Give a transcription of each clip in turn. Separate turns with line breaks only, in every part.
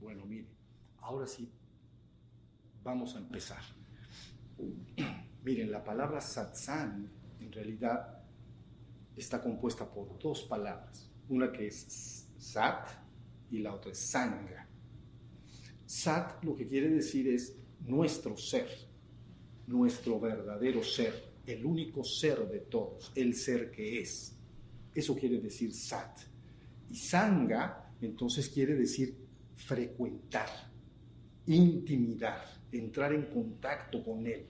Bueno, mire, ahora sí vamos a empezar. Miren, la palabra satsang en realidad está compuesta por dos palabras, una que es sat y la otra es sanga. Sat lo que quiere decir es nuestro ser, nuestro verdadero ser, el único ser de todos, el ser que es. Eso quiere decir sat. Y sanga entonces quiere decir frecuentar, intimidar, entrar en contacto con él.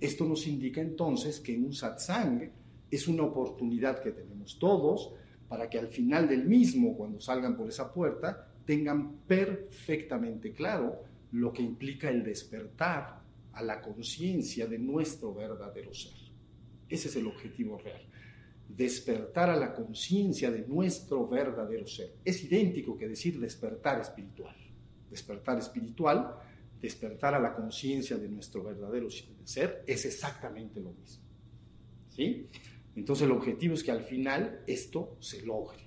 Esto nos indica entonces que un satsang es una oportunidad que tenemos todos para que al final del mismo, cuando salgan por esa puerta, tengan perfectamente claro lo que implica el despertar a la conciencia de nuestro verdadero ser. Ese es el objetivo real. Despertar a la conciencia de nuestro verdadero ser. Es idéntico que decir despertar espiritual. Despertar espiritual, despertar a la conciencia de nuestro verdadero ser, es exactamente lo mismo. ¿Sí? Entonces el objetivo es que al final esto se logre.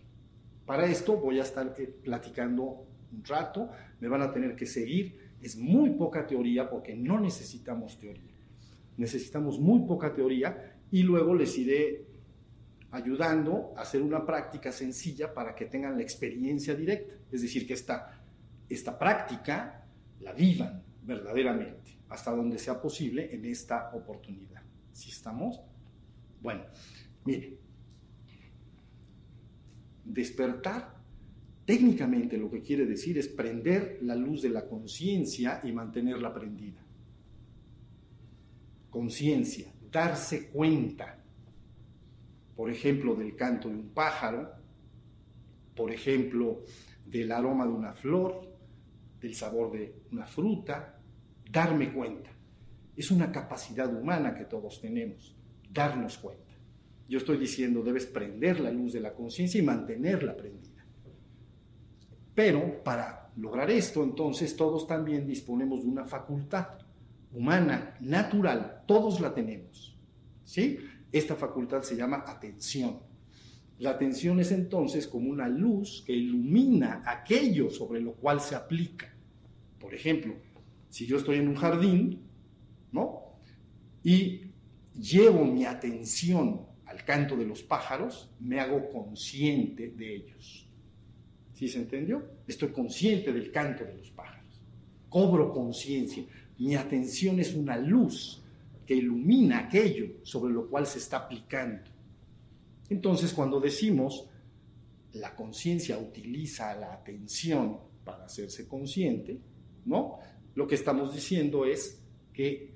Para esto voy a estar eh, platicando un rato, me van a tener que seguir. Es muy poca teoría porque no necesitamos teoría. Necesitamos muy poca teoría y luego les iré ayudando a hacer una práctica sencilla para que tengan la experiencia directa. Es decir, que esta, esta práctica la vivan verdaderamente hasta donde sea posible en esta oportunidad. ¿Sí estamos? Bueno, mire, despertar técnicamente lo que quiere decir es prender la luz de la conciencia y mantenerla prendida. Conciencia, darse cuenta, por ejemplo, del canto de un pájaro, por ejemplo, del aroma de una flor, del sabor de una fruta, darme cuenta. Es una capacidad humana que todos tenemos, darnos cuenta. Yo estoy diciendo, debes prender la luz de la conciencia y mantenerla prendida. Pero para lograr esto, entonces todos también disponemos de una facultad humana, natural, todos la tenemos. ¿Sí? Esta facultad se llama atención. La atención es entonces como una luz que ilumina aquello sobre lo cual se aplica. Por ejemplo, si yo estoy en un jardín, ¿no? Y llevo mi atención al canto de los pájaros, me hago consciente de ellos. ¿Sí se entendió? Estoy consciente del canto de los pájaros. Cobro conciencia. Mi atención es una luz que ilumina aquello sobre lo cual se está aplicando. Entonces, cuando decimos la conciencia utiliza la atención para hacerse consciente, ¿no? Lo que estamos diciendo es que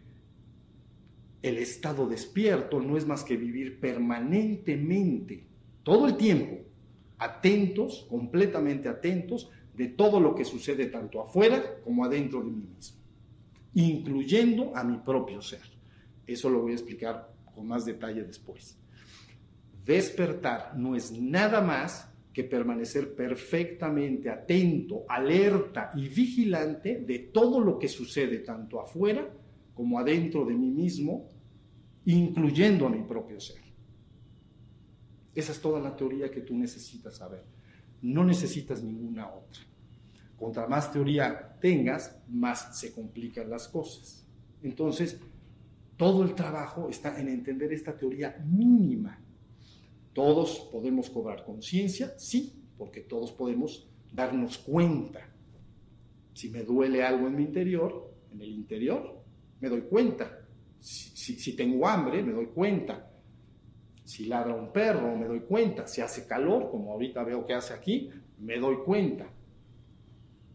el estado despierto no es más que vivir permanentemente, todo el tiempo, atentos, completamente atentos de todo lo que sucede tanto afuera como adentro de mí mismo, incluyendo a mi propio ser. Eso lo voy a explicar con más detalle después. Despertar no es nada más que permanecer perfectamente atento, alerta y vigilante de todo lo que sucede tanto afuera como adentro de mí mismo, incluyendo a mi propio ser. Esa es toda la teoría que tú necesitas saber. No necesitas ninguna otra. Contra más teoría tengas, más se complican las cosas. Entonces, todo el trabajo está en entender esta teoría mínima. Todos podemos cobrar conciencia, sí, porque todos podemos darnos cuenta. Si me duele algo en mi interior, en el interior, me doy cuenta. Si, tengo hambre, me doy cuenta. Si ladra un perro, me doy cuenta. Si hace calor, como ahorita veo que hace aquí, me doy cuenta.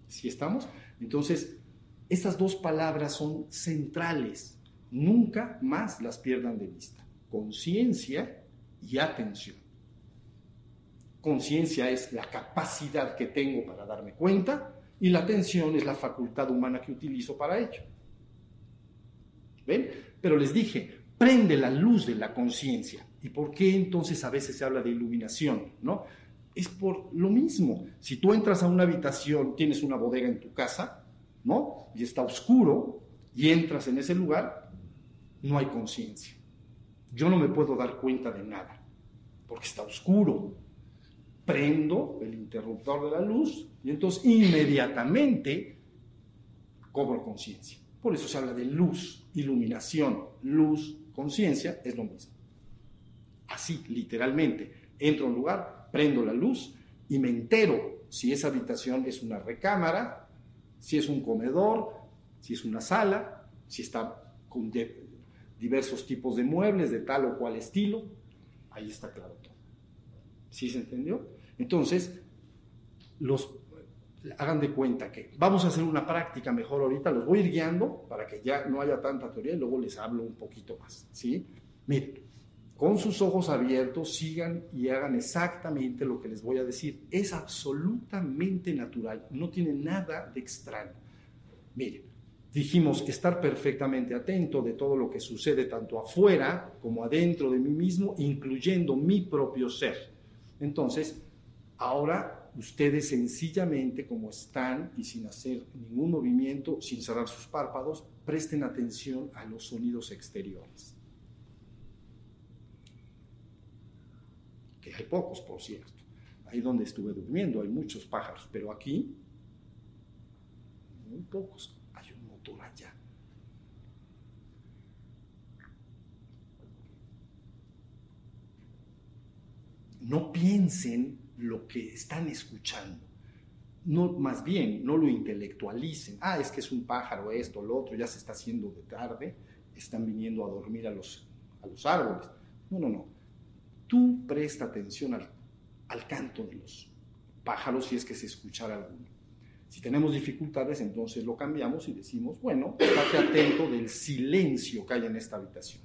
¿Sí estamos? Entonces, estas dos palabras son centrales. Nunca más las pierdan de vista. Conciencia y atención. Conciencia es la capacidad que tengo para darme cuenta y la atención es la facultad humana que utilizo para ello. ¿Ven? Pero les dije, prende la luz de la conciencia. ¿Y por qué entonces a veces se habla de iluminación? ¿No? Es por lo mismo. Si tú entras a una habitación, tienes una bodega en tu casa, ¿no? Y está oscuro, y entras en ese lugar, no hay conciencia. yo no me puedo dar cuenta de nada, porque está oscuro. Prendo el interruptor de la luz y entonces inmediatamente cobro conciencia. Por eso se habla de luz, iluminación, luz, conciencia, es lo mismo. Así, literalmente, entro a un lugar, prendo la luz y me entero si esa habitación es una recámara, si es un comedor, si es una sala, si está con diversos tipos de muebles de tal o cual estilo. Ahí está claro todo. ¿Sí se entendió? Entonces, los, hagan de cuenta que vamos a hacer una práctica mejor ahorita, los voy ir guiando para que ya no haya tanta teoría y luego les hablo un poquito más. ¿sí? Miren, con sus ojos abiertos, sigan y hagan exactamente lo que les voy a decir. Es absolutamente natural, no tiene nada de extraño. Miren, dijimos estar perfectamente atento de todo lo que sucede tanto afuera como adentro de mí mismo, incluyendo mi propio ser. Entonces, ahora ustedes sencillamente como están y sin hacer ningún movimiento, sin cerrar sus párpados, presten atención a los sonidos exteriores. Hay pocos, por cierto. Ahí donde estuve durmiendo hay muchos pájaros, pero aquí, muy pocos. Hay un motor allá. No piensen lo que están escuchando. No, más bien, no lo intelectualicen. Ah, es que es un pájaro, esto, lo otro, ya se está haciendo de tarde, están viniendo a dormir a los, a los árboles. No, no, no tú presta atención al, canto de los pájaros si es que se escuchara alguno. Si tenemos dificultades, entonces lo cambiamos y decimos, bueno, estate atento del silencio que hay en esta habitación.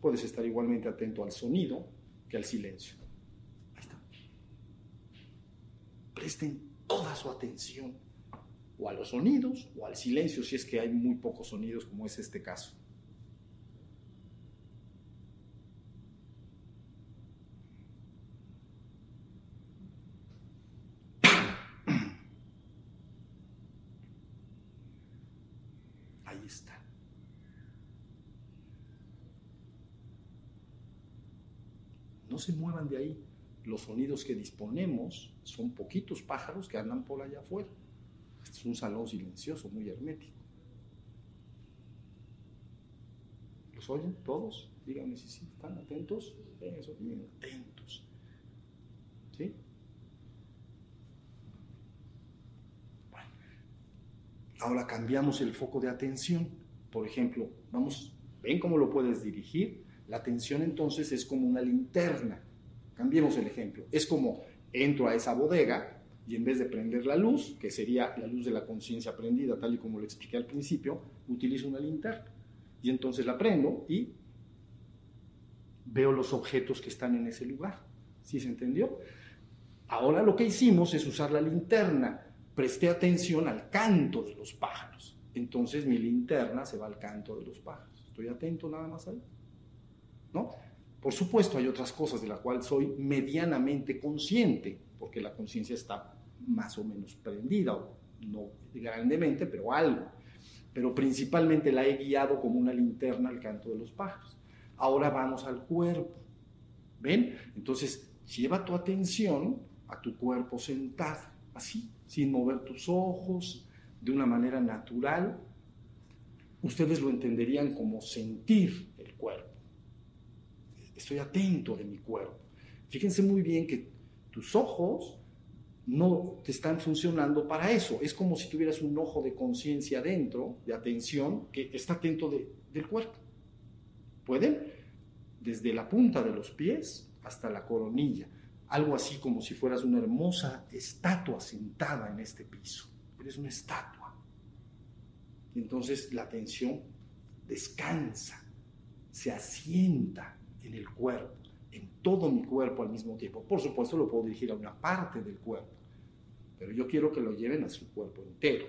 Puedes estar igualmente atento al sonido que al silencio. Ahí está. Presten toda su atención o a los sonidos o al silencio si es que hay muy pocos sonidos como es este caso. No se muevan de ahí. Los sonidos que disponemos son poquitos pájaros que andan por allá afuera. Este es un salón silencioso, muy hermético. ¿Los oyen todos? Díganme si sí, están atentos. Eso, bien atentos. ¿Sí? Ahora cambiamos el foco de atención. Por ejemplo, vamos, ¿ven cómo lo puedes dirigir? La atención entonces es como una linterna. Cambiemos el ejemplo. Es como entro a esa bodega y en vez de prender la luz, que sería la luz de la conciencia prendida, tal y como lo expliqué al principio, utilizo una linterna. Y entonces la prendo y veo los objetos que están en ese lugar. ¿Sí se entendió? Ahora lo que hicimos es usar la linterna presté atención al canto de los pájaros. Entonces mi linterna se va al canto de los pájaros. Estoy atento nada más ahí. ¿No? Por supuesto hay otras cosas de las cuales soy medianamente consciente, porque la conciencia está más o menos prendida, no grandemente, pero algo. Pero principalmente la he guiado como una linterna al canto de los pájaros. Ahora vamos al cuerpo. ¿Ven? Entonces, lleva tu atención a tu cuerpo sentado, así, sin mover tus ojos, de una manera natural, ustedes lo entenderían como sentir el cuerpo. Estoy atento de mi cuerpo. Fíjense muy bien que tus ojos no te están funcionando para eso. Es como si tuvieras un ojo de conciencia dentro, de atención, que está atento del cuerpo. ¿Pueden? Desde la punta de los pies hasta la coronilla algo así como si fueras una hermosa estatua sentada en este piso. Eres una estatua. Entonces la atención descansa, se asienta en el cuerpo, en todo mi cuerpo al mismo tiempo. Por supuesto lo puedo dirigir a una parte del cuerpo, pero yo quiero que lo lleven a su cuerpo entero.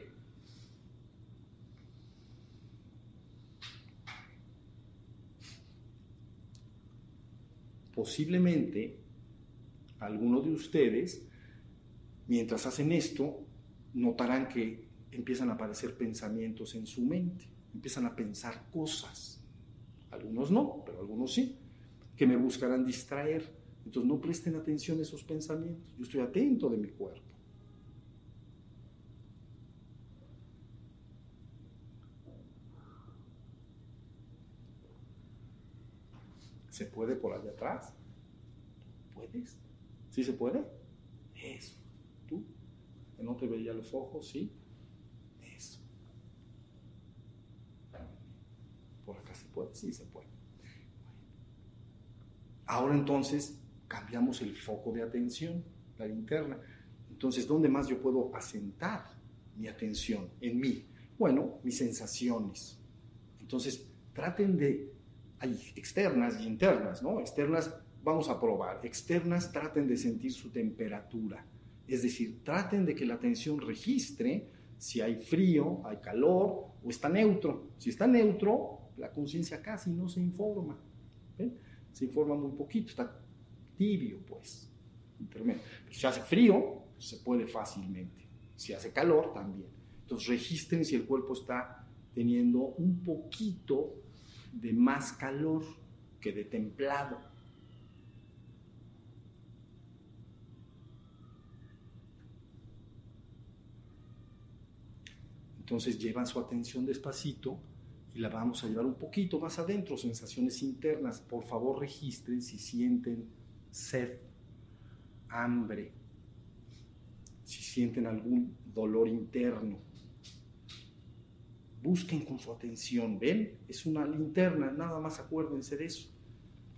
Posiblemente algunos de ustedes, mientras hacen esto, notarán que empiezan a aparecer pensamientos en su mente, empiezan a pensar cosas. Algunos no, pero algunos sí, que me buscarán distraer. Entonces no presten atención a esos pensamientos. Yo estoy atento de mi cuerpo. ¿Se puede por allá atrás? ¿Puedes? ¿Sí se puede? Eso. ¿Tú? ¿Que no te veía los ojos? ¿Sí? Eso. ¿Por acá se puede? Sí se puede. Ahora entonces cambiamos el foco de atención, la linterna. Entonces, ¿dónde más yo puedo asentar mi atención? En mí. Bueno, mis sensaciones. Entonces, traten de... Hay externas y internas, ¿no? Externas vamos a probar. Externas traten de sentir su temperatura. Es decir, traten de que la atención registre si hay frío, hay calor o está neutro. Si está neutro, la conciencia casi no se informa. Se informa muy poquito, está tibio, pues. Pero si hace frío, se puede fácilmente. Si hace calor, también. Entonces registren si el cuerpo está teniendo un poquito de más calor que de templado. Entonces llevan su atención despacito y la vamos a llevar un poquito más adentro, sensaciones internas. Por favor registren si sienten sed, hambre, si sienten algún dolor interno. Busquen con su atención, ¿ven? Es una linterna, nada más acuérdense de eso.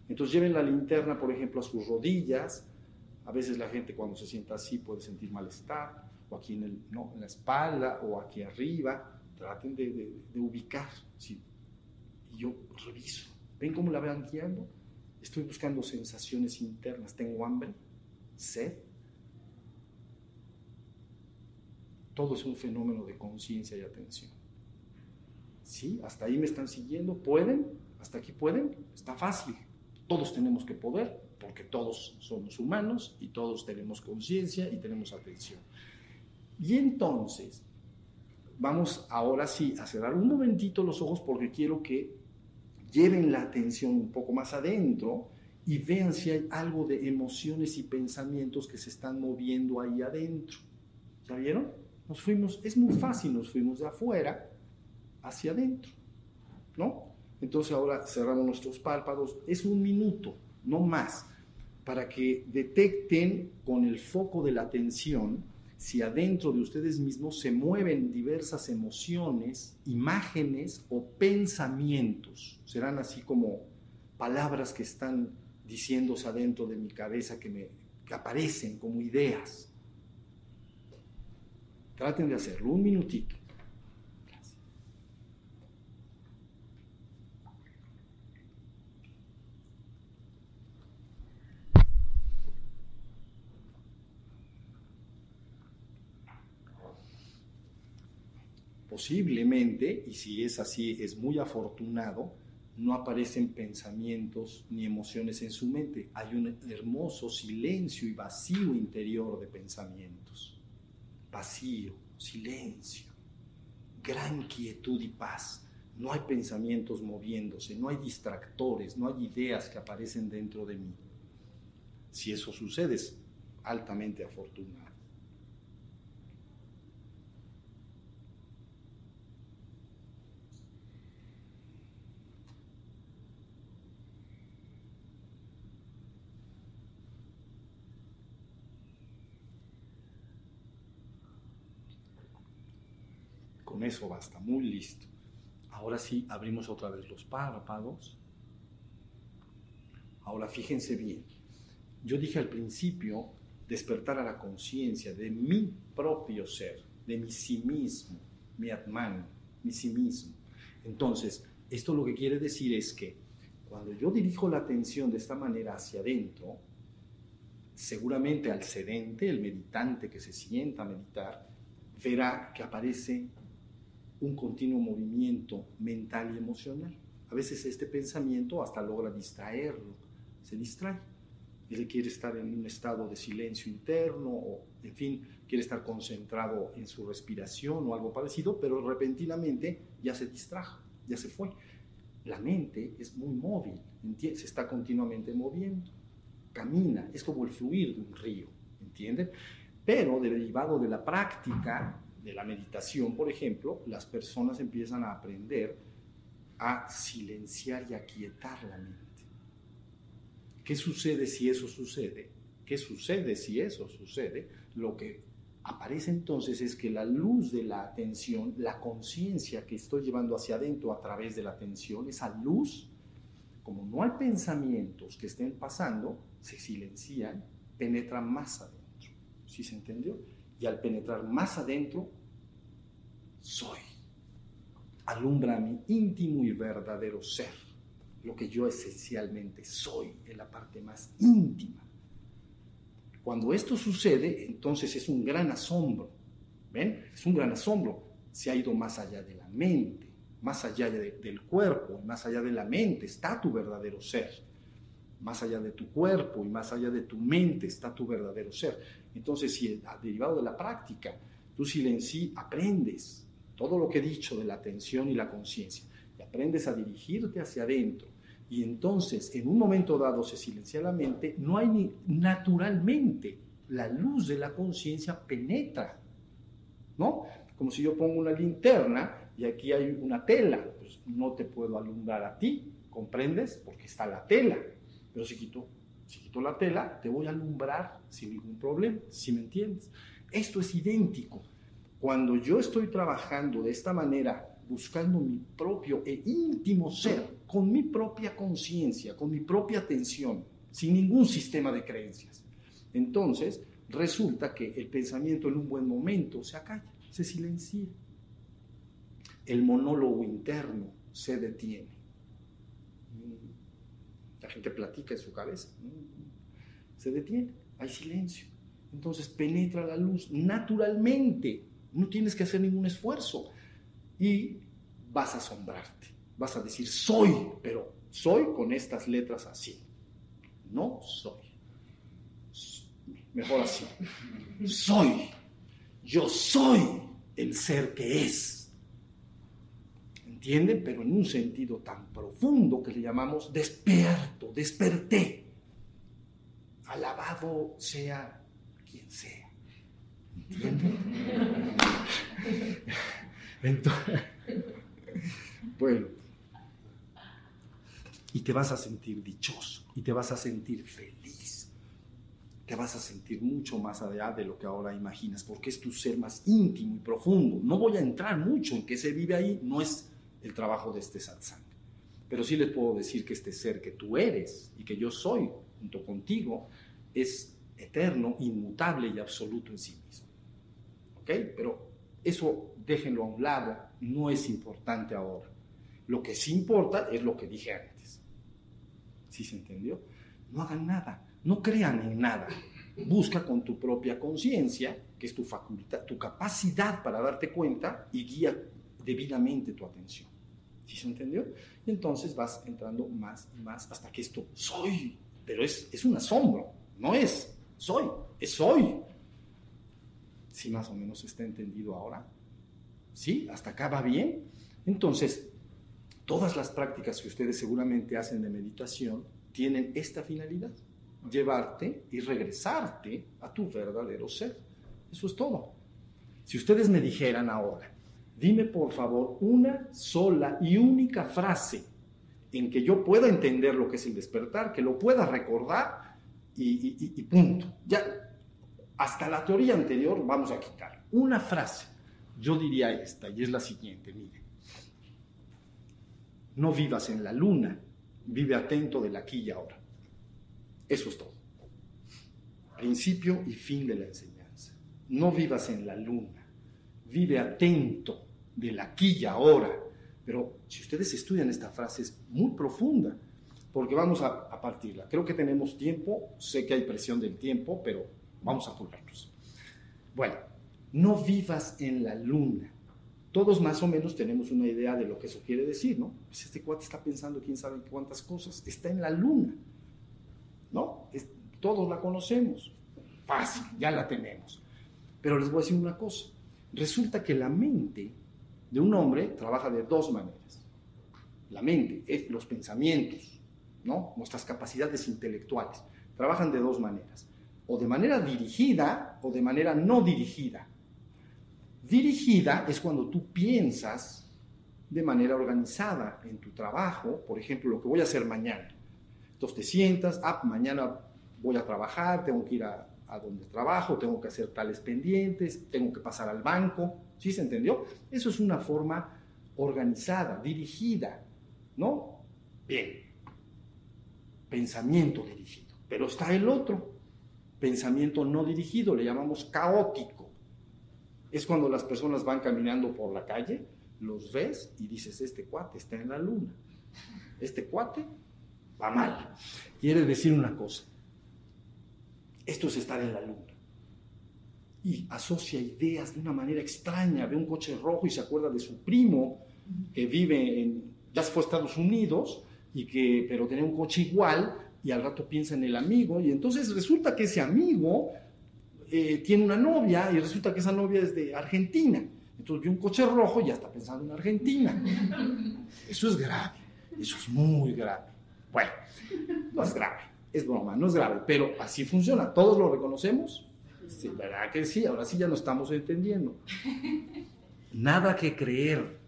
Entonces lleven la linterna, por ejemplo, a sus rodillas. A veces la gente cuando se sienta así puede sentir malestar, o aquí en, el, no, en la espalda, o aquí arriba. Traten de, ubicar. ¿sí? Y yo reviso. ¿Ven cómo la van guiando? Estoy buscando sensaciones internas. Tengo hambre, sed. Todo es un fenómeno de conciencia y atención. ¿Sí? Hasta ahí me están siguiendo. ¿Pueden? ¿Hasta aquí pueden? Está fácil. Todos tenemos que poder, porque todos somos humanos y todos tenemos conciencia y tenemos atención. Y entonces, vamos ahora sí a cerrar un momentito los ojos porque quiero que lleven la atención un poco más adentro y vean si hay algo de emociones y pensamientos que se están moviendo ahí adentro. ¿Ya vieron? Nos fuimos, es muy fácil, nos fuimos de afuera hacia adentro, ¿no? Entonces ahora cerramos nuestros párpados, es un minuto, no más, para que detecten con el foco de la atención si adentro de ustedes mismos se mueven diversas emociones, imágenes o pensamientos. Serán así como palabras que están diciéndose adentro de mi cabeza que, me, aparecen como ideas. Traten de hacerlo un minutito. Posiblemente, y si es así, es muy afortunado, no aparecen pensamientos ni emociones en su mente. Hay un hermoso silencio y vacío interior de pensamientos. Vacío, silencio, gran quietud y paz. No hay pensamientos moviéndose, no hay distractores, no hay ideas que aparecen dentro de mí. Si eso sucede, es altamente afortunado. Eso basta, muy listo. Ahora sí, abrimos otra vez los párpados. Ahora fíjense bien. Yo dije al principio despertar a la conciencia de mi propio ser, de mi sí mismo, mi atman, mi sí mismo. Entonces, esto lo que quiere decir es que cuando yo dirijo la atención de esta manera hacia adentro, seguramente al sedente, el meditante que se sienta a meditar, verá que aparece un continuo movimiento mental y emocional. A veces este pensamiento hasta logra distraerlo, se distrae. Él quiere estar en un estado de silencio interno o, en fin, quiere estar concentrado en su respiración o algo parecido, pero repentinamente ya se distrajo, ya se fue. La mente es muy móvil, se está continuamente moviendo, camina, es como el fluir de un río, ¿entienden? Pero derivado de la práctica de la meditación, por ejemplo, las personas empiezan a aprender a silenciar y a quietar la mente. ¿Qué sucede si eso sucede? ¿Qué sucede si eso sucede? Lo que aparece entonces es que la luz de la atención, la conciencia que estoy llevando hacia adentro a través de la atención, esa luz, como no hay pensamientos que estén pasando, se silencian, penetra más adentro. ¿Sí se entendió? Y al penetrar más adentro, soy. Alumbra mi íntimo y verdadero ser, lo que yo esencialmente soy, en la parte más íntima. Cuando esto sucede, entonces es un gran asombro. ¿Ven? Es un gran asombro. Se ha ido más allá de la mente, más allá del cuerpo, más allá de la mente está tu verdadero ser. Más allá de tu cuerpo y más allá de tu mente está tu verdadero ser. Entonces, si derivado de la práctica, tú silenci aprendes todo lo que he dicho de la atención y la conciencia, y aprendes a dirigirte hacia adentro, y entonces en un momento dado se silencia la mente, no hay ni naturalmente la luz de la conciencia penetra, ¿no? Como si yo pongo una linterna y aquí hay una tela, pues no te puedo alumbrar a ti, ¿comprendes? Porque está la tela, pero si quito, si quito la tela, te voy a alumbrar sin ningún problema, si me entiendes. Esto es idéntico. Cuando yo estoy trabajando de esta manera buscando mi propio e íntimo ser, con mi propia conciencia, con mi propia atención, sin ningún sistema de creencias. Entonces, resulta que el pensamiento en un buen momento se acalla, se silencia. El monólogo interno se detiene. La gente platica en su cabeza. Se detiene, hay silencio. Entonces penetra la luz naturalmente. No tienes que hacer ningún esfuerzo y vas a asombrarte. Vas a decir, soy, pero soy con estas letras así. No soy. Mejor así. Soy. Yo soy el ser que es. ¿Entienden? Pero en un sentido tan profundo que le llamamos despierto, desperté. Alabado sea quien sea. ¿Entienden? Bueno, y te vas a sentir dichoso, y te vas a sentir feliz, te vas a sentir mucho más allá de lo que ahora imaginas, porque es tu ser más íntimo y profundo. No voy a entrar mucho en qué se vive ahí, no es el trabajo de este satsang. Pero sí les puedo decir que este ser que tú eres y que yo soy junto contigo es eterno, inmutable y absoluto en sí mismo. ¿Ok? Pero eso déjenlo a un lado, no es importante ahora. Lo que sí importa es lo que dije antes. ¿Sí se entendió? No hagan nada, no crean en nada. Busca con tu propia conciencia, que es tu facultad, tu capacidad para darte cuenta y guía debidamente tu atención. ¿Sí se entendió? Y entonces vas entrando más y más hasta que esto soy, pero es, es un asombro, no es soy, es soy. Si más o menos está entendido ahora. ¿Sí? ¿Hasta acá va bien? Entonces, todas las prácticas que ustedes seguramente hacen de meditación tienen esta finalidad, llevarte y regresarte a tu verdadero ser. Eso es todo. Si ustedes me dijeran ahora, dime por favor una sola y única frase en que yo pueda entender lo que es el despertar, que lo pueda recordar y, punto. Ya, hasta la teoría anterior vamos a quitar. Una frase yo diría esta, y es la siguiente, mire. No vivas en la luna, vive atento del aquí y ahora. Eso es todo. Principio y fin de la enseñanza. No vivas en la luna, vive atento del aquí y ahora. Pero si ustedes estudian esta frase es muy profunda, porque vamos a, partirla. Creo que tenemos tiempo, sé que hay presión del tiempo, pero vamos a apurarnos. Bueno, no vivas en la luna. Todos más o menos tenemos una idea de lo que eso quiere decir, ¿no? Pues este cuate está pensando quién sabe cuántas cosas, está en la luna, ¿no? todos la conocemos, fácil, ya la tenemos. Pero les voy a decir una cosa, resulta que la mente de un hombre trabaja de dos maneras. la mente, los pensamientos, ¿no? Nuestras capacidades intelectuales. Trabajan de dos maneras, o de manera dirigida o de manera no dirigida. Dirigida es cuando tú piensas de manera organizada en tu trabajo, por ejemplo, lo que voy a hacer mañana. Entonces te sientas, ah, mañana voy a trabajar, tengo que ir a, a donde trabajo, tengo que hacer tales pendientes, tengo que pasar al banco, ¿sí se entendió? Eso es una forma organizada, dirigida, ¿no? Bien, pensamiento dirigido, pero está el otro, pensamiento no dirigido, le llamamos caótico. Es cuando las personas van caminando por la calle, los ves y dices, este cuate está en la luna, este cuate va mal. Quiere decir una cosa, esto es estar en la luna. Y asocia ideas de una manera extraña, ve un coche rojo y se acuerda de su primo que vive en, ya se fue a Estados Unidos, y que, pero tenía un coche igual y al rato piensa en el amigo y entonces resulta que ese amigo eh, tiene una novia y resulta que esa novia es de Argentina. Entonces ve un coche rojo y ya está pensando en Argentina. Eso es grave, eso es muy grave. Bueno, no es grave, es broma, no es grave, pero así funciona. ¿Todos lo reconocemos? Sí, ¿verdad que sí? Ahora sí ya nos estamos entendiendo. Nada que creer.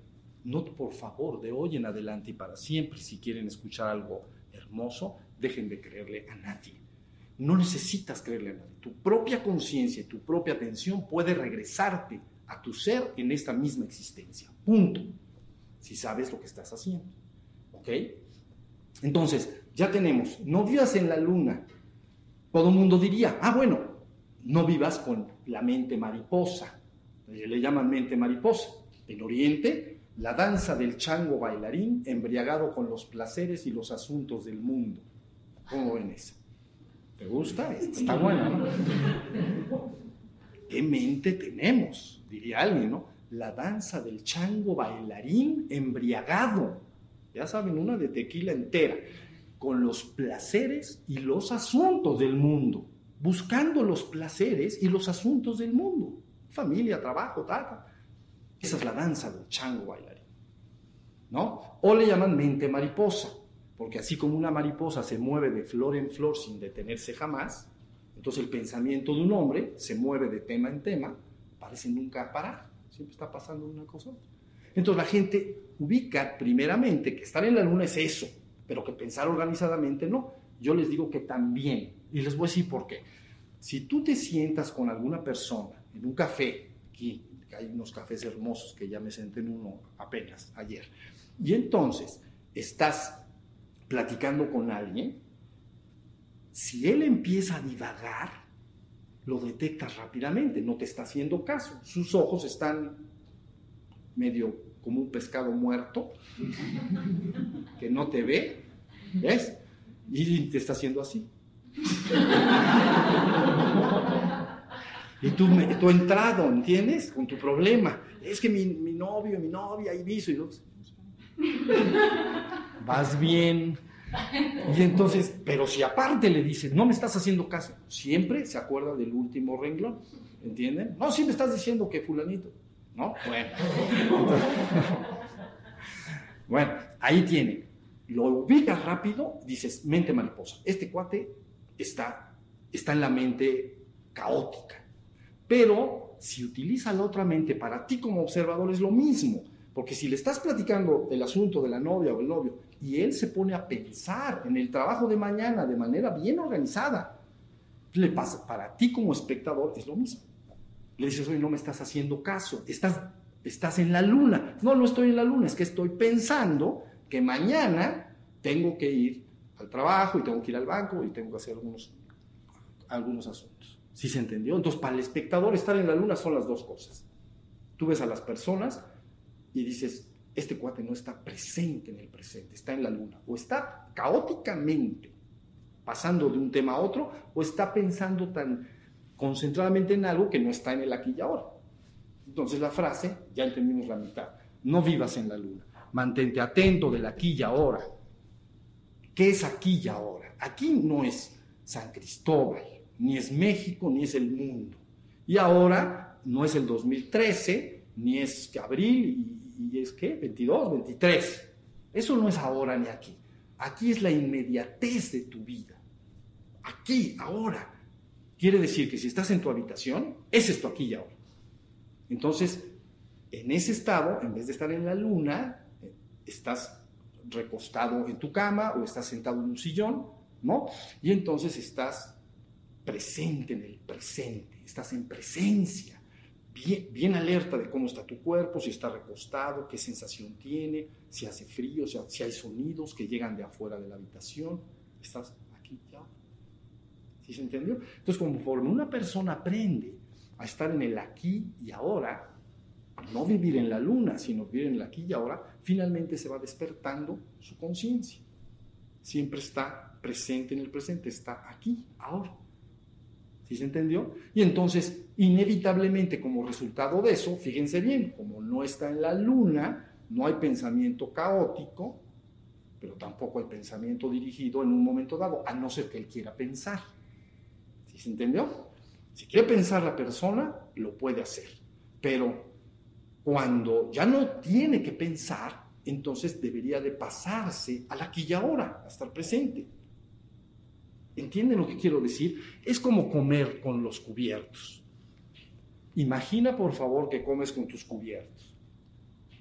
No, por favor, de hoy en adelante y para siempre, si quieren escuchar algo hermoso, dejen de creerle a nadie. No necesitas creerle a nadie. Tu propia conciencia y tu propia atención puede regresarte a tu ser en esta misma existencia. Punto. Si sabes lo que estás haciendo. ¿Ok? Entonces, ya tenemos, no vivas en la luna. Todo el mundo diría, ah, bueno, no vivas con la mente mariposa. Le llaman mente mariposa. En Oriente la danza del chango bailarín embriagado con los placeres y los asuntos del mundo. ¿Cómo ven eso? ¿Te gusta? Está buena, ¿no? ¿Qué mente tenemos? Diría alguien, ¿no? La danza del chango bailarín embriagado. Ya saben, una de tequila entera. Con los placeres y los asuntos del mundo. Buscando los placeres y los asuntos del mundo. Familia, trabajo, tata esa es la danza del chango bailarín. ¿No? O le llaman mente mariposa, porque así como una mariposa se mueve de flor en flor sin detenerse jamás, entonces el pensamiento de un hombre se mueve de tema en tema, parece nunca parar, siempre está pasando una cosa. Entonces la gente ubica primeramente que estar en la luna es eso, pero que pensar organizadamente no. Yo les digo que también, y les voy a decir por qué. Si tú te sientas con alguna persona en un café, aquí hay unos cafés hermosos que ya me senté en uno apenas ayer. Y entonces estás platicando con alguien, si él empieza a divagar, lo detectas rápidamente, no te está haciendo caso. Sus ojos están medio como un pescado muerto, que no te ve, ¿ves? Y te está haciendo así. Y tú, tú entrado, ¿entiendes? Con tu problema. Es que mi, mi novio, mi novia, y viso, y Vas bien. Y entonces, pero si aparte le dices, no me estás haciendo caso, siempre se acuerda del último renglón, ¿entienden? No, si me estás diciendo que fulanito, ¿no? Bueno. bueno, ahí tiene. Lo ubicas rápido, dices, mente mariposa. Este cuate está, está en la mente caótica. Pero si utiliza la otra mente para ti como observador es lo mismo, porque si le estás platicando el asunto de la novia o el novio y él se pone a pensar en el trabajo de mañana de manera bien organizada, le pasa para ti como espectador es lo mismo. Le dices, oye, no me estás haciendo caso, estás, estás en la luna. No, no estoy en la luna, es que estoy pensando que mañana tengo que ir al trabajo y tengo que ir al banco y tengo que hacer algunos, algunos asuntos. ¿Sí se entendió? Entonces, para el espectador, estar en la luna son las dos cosas. Tú ves a las personas y dices, este cuate no está presente en el presente, está en la luna. O está caóticamente pasando de un tema a otro, o está pensando tan concentradamente en algo que no está en el aquí y ahora. Entonces la frase, ya entendimos la mitad, no vivas en la luna, mantente atento del aquí y ahora. ¿Qué es aquí y ahora? Aquí no es San Cristóbal, ni es México, ni es el mundo. Y ahora no es el 2013, ni es abril, y, es que 22, 23. Eso no es ahora ni aquí. Aquí es la inmediatez de tu vida. Aquí, ahora. Quiere decir que si estás en tu habitación, es tu aquí y ahora. Entonces, en ese estado, en vez de estar en la luna, eh, estás recostado en tu cama o estás sentado en un sillón, ¿no? Y entonces estás presente en el presente, estás en presencia, bien, bien alerta de cómo está tu cuerpo, si está recostado, qué sensación tiene, si hace frío, si hay sonidos que llegan de afuera de la habitación, estás. ¿Sí se entendió? Entonces, conforme una persona aprende a estar en el aquí y ahora, no vivir en la luna, sino vivir en el aquí y ahora, finalmente se va despertando su conciencia. Siempre está presente en el presente, está aquí, ahora. ¿Sí se entendió? Y entonces, inevitablemente, como resultado de eso, fíjense bien, como no está en la luna, no hay pensamiento caótico, pero tampoco hay pensamiento dirigido en un momento dado, a no ser que él quiera pensar. ¿Sí se entendió? Si quiere pensar la persona, lo puede hacer. Pero cuando ya no tiene que pensar, entonces debería de pasarse al aquí y ahora, a estar presente. ¿Entienden lo que quiero decir? Es como comer con los cubiertos. Imagina, por favor, que comes con tus cubiertos.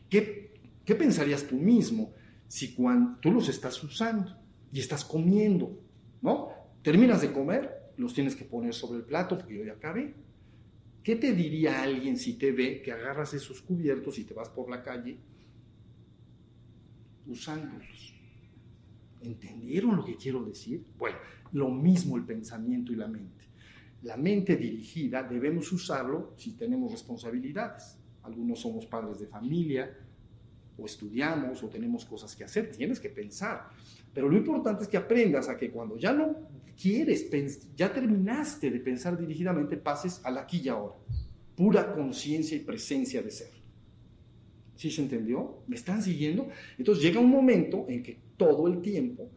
¿Qué, qué pensarías tú mismo si cuando tú los estás usando y estás comiendo, ¿no? Terminas de comer los tienes que poner sobre el plato porque yo ya acabé. ¿Qué te diría alguien si te ve que agarras esos cubiertos y te vas por la calle usándolos? ¿Entendieron lo que quiero decir? Bueno, lo mismo el pensamiento y la mente. La mente dirigida debemos usarlo si tenemos responsabilidades. Algunos somos padres de familia, o estudiamos, o tenemos cosas que hacer. Tienes que pensar. Pero lo importante es que aprendas a que cuando ya no quieres, ya terminaste de pensar dirigidamente, pases al aquí y ahora. Pura conciencia y presencia de ser. ¿Sí se entendió? ¿Me están siguiendo? Entonces llega un momento en que todo el tiempo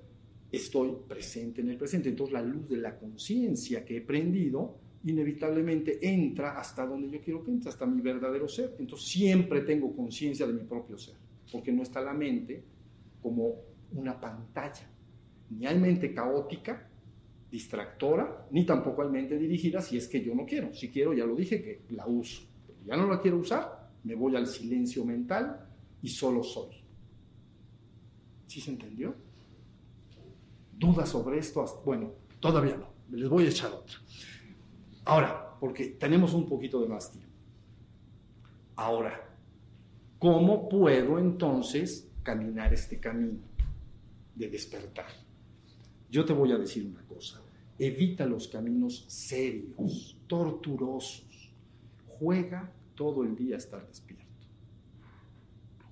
estoy presente en el presente. Entonces la luz de la conciencia que he prendido inevitablemente entra hasta donde yo quiero que entre, hasta mi verdadero ser. Entonces siempre tengo conciencia de mi propio ser, porque no está la mente como una pantalla. Ni hay mente caótica, distractora, ni tampoco hay mente dirigida si es que yo no quiero. Si quiero, ya lo dije, que la uso. Pero ya no la quiero usar, me voy al silencio mental y solo soy. ¿Sí se entendió? ¿Dudas sobre esto? Bueno, todavía no. Les voy a echar otra. Ahora, porque tenemos un poquito de más tiempo. Ahora, ¿cómo puedo entonces caminar este camino de despertar? Yo te voy a decir una cosa, evita los caminos serios, torturosos. Juega todo el día a estar despierto.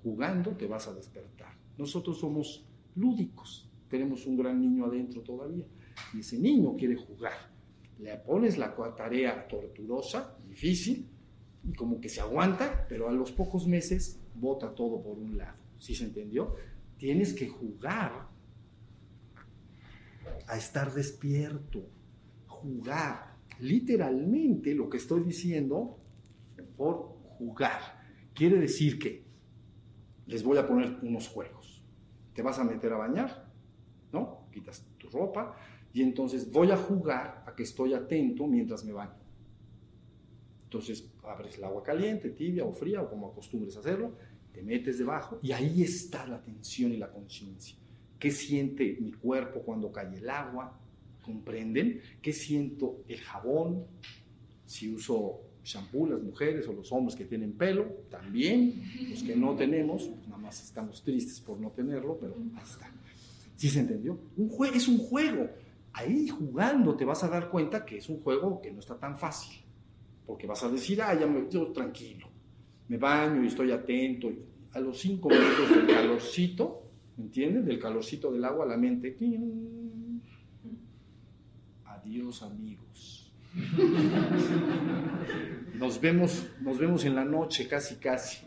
Jugando te vas a despertar. Nosotros somos lúdicos, tenemos un gran niño adentro todavía y ese niño quiere jugar. Le pones la tarea torturosa, difícil, y como que se aguanta, pero a los pocos meses bota todo por un lado. ¿Sí se entendió? Tienes que jugar a estar despierto, jugar. Literalmente lo que estoy diciendo por jugar. Quiere decir que les voy a poner unos juegos. Te vas a meter a bañar, ¿no? Quitas tu ropa y entonces voy a jugar a que estoy atento mientras me baño. Entonces abres el agua caliente, tibia o fría o como acostumbres hacerlo, te metes debajo y ahí está la atención y la conciencia qué siente mi cuerpo cuando cae el agua, ¿comprenden? ¿Qué siento el jabón? Si uso shampoo, las mujeres o los hombres que tienen pelo, también, los que no tenemos, pues nada más estamos tristes por no tenerlo, pero basta. ¿Sí se entendió? Un es un juego. Ahí jugando te vas a dar cuenta que es un juego que no está tan fácil, porque vas a decir, ah, ya me yo tranquilo, me baño y estoy atento, y a los cinco minutos del calorcito, ¿Me entienden? Del calorcito del agua a la mente. Adiós amigos. Nos vemos, nos vemos en la noche, casi, casi.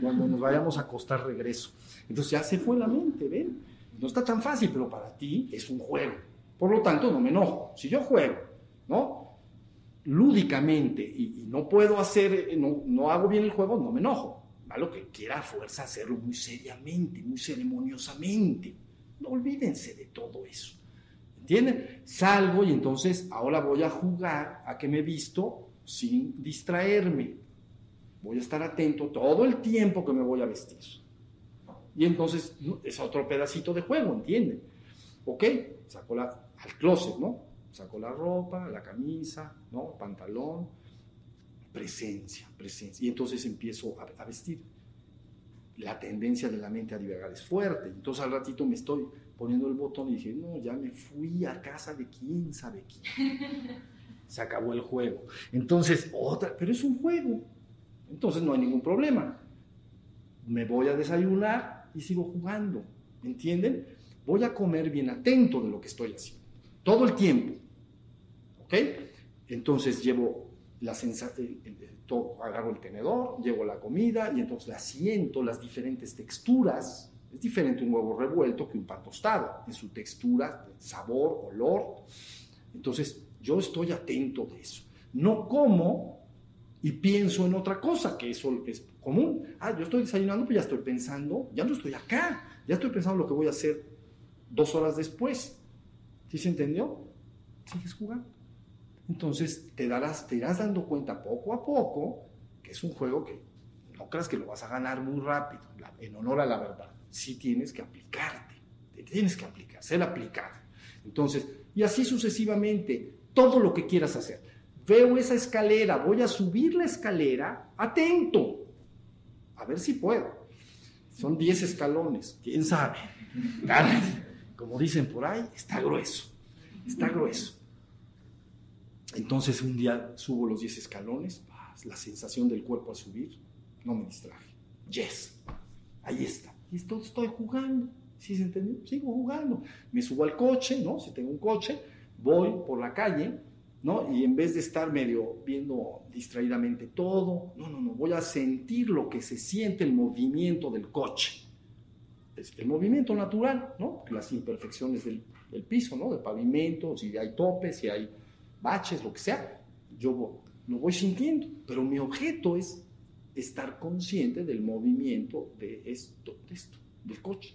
Cuando nos vayamos a acostar regreso. Entonces ya se fue la mente, ¿ven? No está tan fácil, pero para ti es un juego. Por lo tanto, no me enojo. Si yo juego, ¿no? Lúdicamente y, no puedo hacer, no, no hago bien el juego, no me enojo. Malo que quiera a fuerza hacerlo muy seriamente, muy ceremoniosamente. No olvídense de todo eso. ¿Entienden? Salgo y entonces ahora voy a jugar a que me visto sin distraerme. Voy a estar atento todo el tiempo que me voy a vestir. Y entonces es otro pedacito de juego, ¿entienden? Ok, saco la, al closet, ¿no? Saco la ropa, la camisa, ¿no? Pantalón, presencia, presencia. Y entonces empiezo a, a vestir. La tendencia de la mente a divagar es fuerte. Entonces al ratito me estoy poniendo el botón y dije, no, ya me fui a casa de quién sabe quién. Se acabó el juego. Entonces, otra, pero es un juego. Entonces no hay ningún problema. Me voy a desayunar y sigo jugando. ¿Entienden? Voy a comer bien atento de lo que estoy haciendo. Todo el tiempo. ¿Ok? Entonces llevo la sensación, agarro el tenedor, llevo la comida y entonces la siento, las diferentes texturas. Es diferente un huevo revuelto que un pan tostado, en su textura, sabor, olor. Entonces, yo estoy atento de eso. No como y pienso en otra cosa, que eso es común. Ah, yo estoy desayunando, pues ya estoy pensando, ya no estoy acá, ya estoy pensando lo que voy a hacer dos horas después. ¿Sí se entendió? Sigues jugando. Entonces te, darás, te irás dando cuenta poco a poco que es un juego que no creas que lo vas a ganar muy rápido, en honor a la verdad. Sí tienes que aplicarte, te tienes que aplicar, ser aplicado. Entonces, y así sucesivamente, todo lo que quieras hacer veo esa escalera, voy a subir la escalera, atento, a ver si puedo. Son 10 escalones, quién sabe. Como dicen por ahí, está grueso, está grueso. Entonces un día subo los 10 escalones, la sensación del cuerpo al subir, no me distraje. Yes, ahí está. Y esto estoy jugando. ¿Sí se entendió? Sigo jugando. Me subo al coche, ¿no? Si tengo un coche, voy por la calle, ¿no? Y en vez de estar medio viendo distraídamente todo, no, no, no, voy a sentir lo que se siente el movimiento del coche. Es el movimiento natural, ¿no? Las imperfecciones del, piso, ¿no? Del pavimento, si hay topes, si hay baches, lo que sea, yo lo voy sintiendo, pero mi objeto es estar consciente del movimiento de esto, de esto, del coche.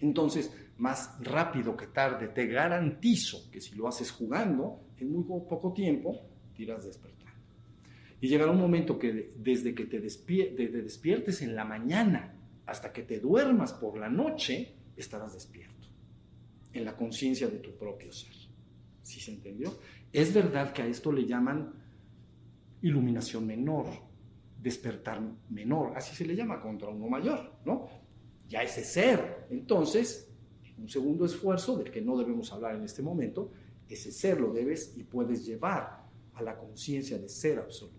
Entonces, más rápido que tarde, te garantizo que si lo haces jugando, en muy poco tiempo te irás despertando. Y llegará un momento que desde que te, despiertes en la mañana hasta que te duermas por la noche, estarás despierto, en la conciencia de tu propio ser. ¿Sí se entendió? Es verdad que a esto le llaman iluminación menor, despertar menor, así se le llama contra uno mayor, ¿no? ya ese ser. Entonces, un segundo esfuerzo del que no debemos hablar en este momento, ese ser lo debes y puedes llevar a la conciencia de ser absoluto.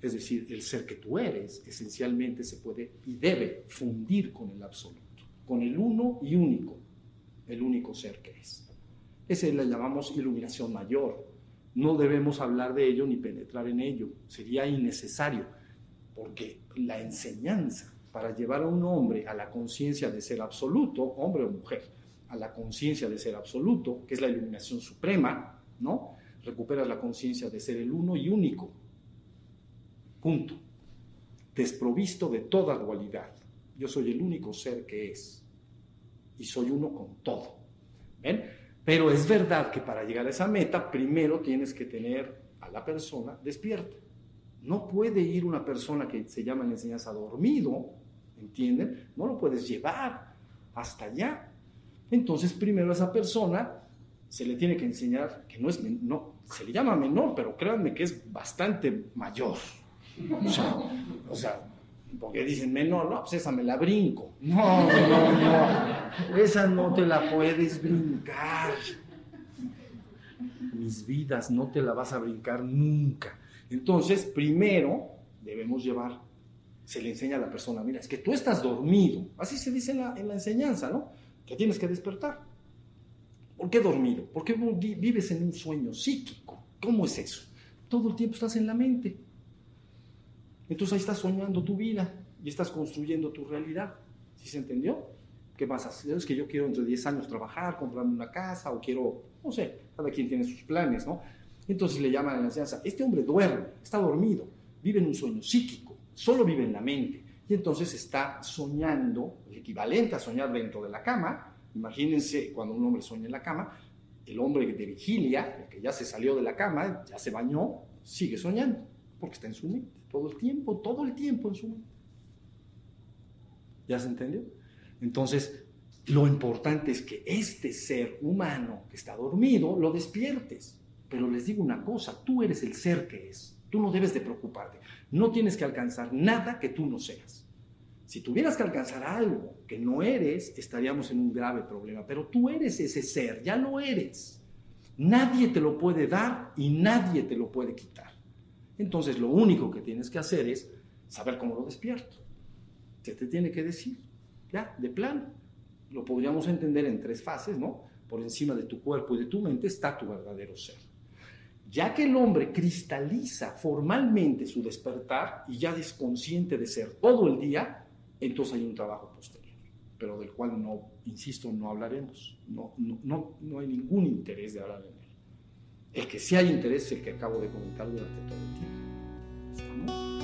Es decir, el ser que tú eres esencialmente se puede y debe fundir con el absoluto, con el uno y único, el único ser que es. Ese la llamamos iluminación mayor. No debemos hablar de ello ni penetrar en ello. Sería innecesario, porque la enseñanza para llevar a un hombre a la conciencia de ser absoluto, hombre o mujer, a la conciencia de ser absoluto, que es la iluminación suprema, ¿no? Recuperas la conciencia de ser el uno y único. Punto. Desprovisto de toda dualidad. Yo soy el único ser que es. Y soy uno con todo. ¿Ven? Pero es verdad que para llegar a esa meta, primero tienes que tener a la persona despierta. No puede ir una persona que se llama en enseñanza dormido ¿entienden? No lo puedes llevar hasta allá. Entonces, primero a esa persona se le tiene que enseñar que no es, no, se le llama menor, pero créanme que es bastante mayor. O sea, porque dicen menor, no, pues esa me la brinco. No, no, no, esa no te la puedes brincar. Mis vidas no te la vas a brincar nunca. Entonces, primero debemos llevar se le enseña a la persona, mira, es que tú estás dormido. Así se dice en la, enseñanza, ¿no? Que tienes que despertar. ¿Por qué dormido? Porque vives en un sueño psíquico. ¿Cómo es eso? Todo el tiempo estás en la mente. Entonces ahí estás soñando tu vida y estás construyendo tu realidad. ¿Sí se entendió? ¿Qué vas a hacer? Es que yo quiero entre 10 años trabajar, comprarme una casa o quiero, no sé, cada quien tiene sus planes, ¿no? Entonces le llaman a la enseñanza, este hombre duerme, está dormido, vive en un sueño psíquico solo vive en la mente. y entonces está soñando, el equivalente a soñar dentro de la cama. Imagínense cuando un hombre sueña en la cama, el hombre de vigilia, que ya se salió de la cama, ya se bañó, sigue soñando, porque está en su mente, todo el tiempo, todo el tiempo en su mente. ¿Ya se entendió? Entonces, lo importante es que este ser humano que está dormido lo despiertes. Pero les digo una cosa, tú eres el ser que es. Tú no debes de preocuparte. No tienes que alcanzar nada que tú no seas. Si tuvieras que alcanzar algo que no eres, estaríamos en un grave problema. Pero tú eres ese ser, ya lo eres. Nadie te lo puede dar y nadie te lo puede quitar. Entonces lo único que tienes que hacer es saber cómo lo despierto. Se te tiene que decir, ya, de plano. Lo podríamos entender en tres fases, ¿no? Por encima de tu cuerpo y de tu mente está tu verdadero ser. Ya que el hombre cristaliza formalmente su despertar y ya es consciente de ser todo el día, entonces hay un trabajo posterior, pero del cual no, insisto, no hablaremos. No, no, no, hay ningún interés de hablar en él. El que sí hay interés es el que acabo de comentar durante todo el tiempo. ¿Estamos?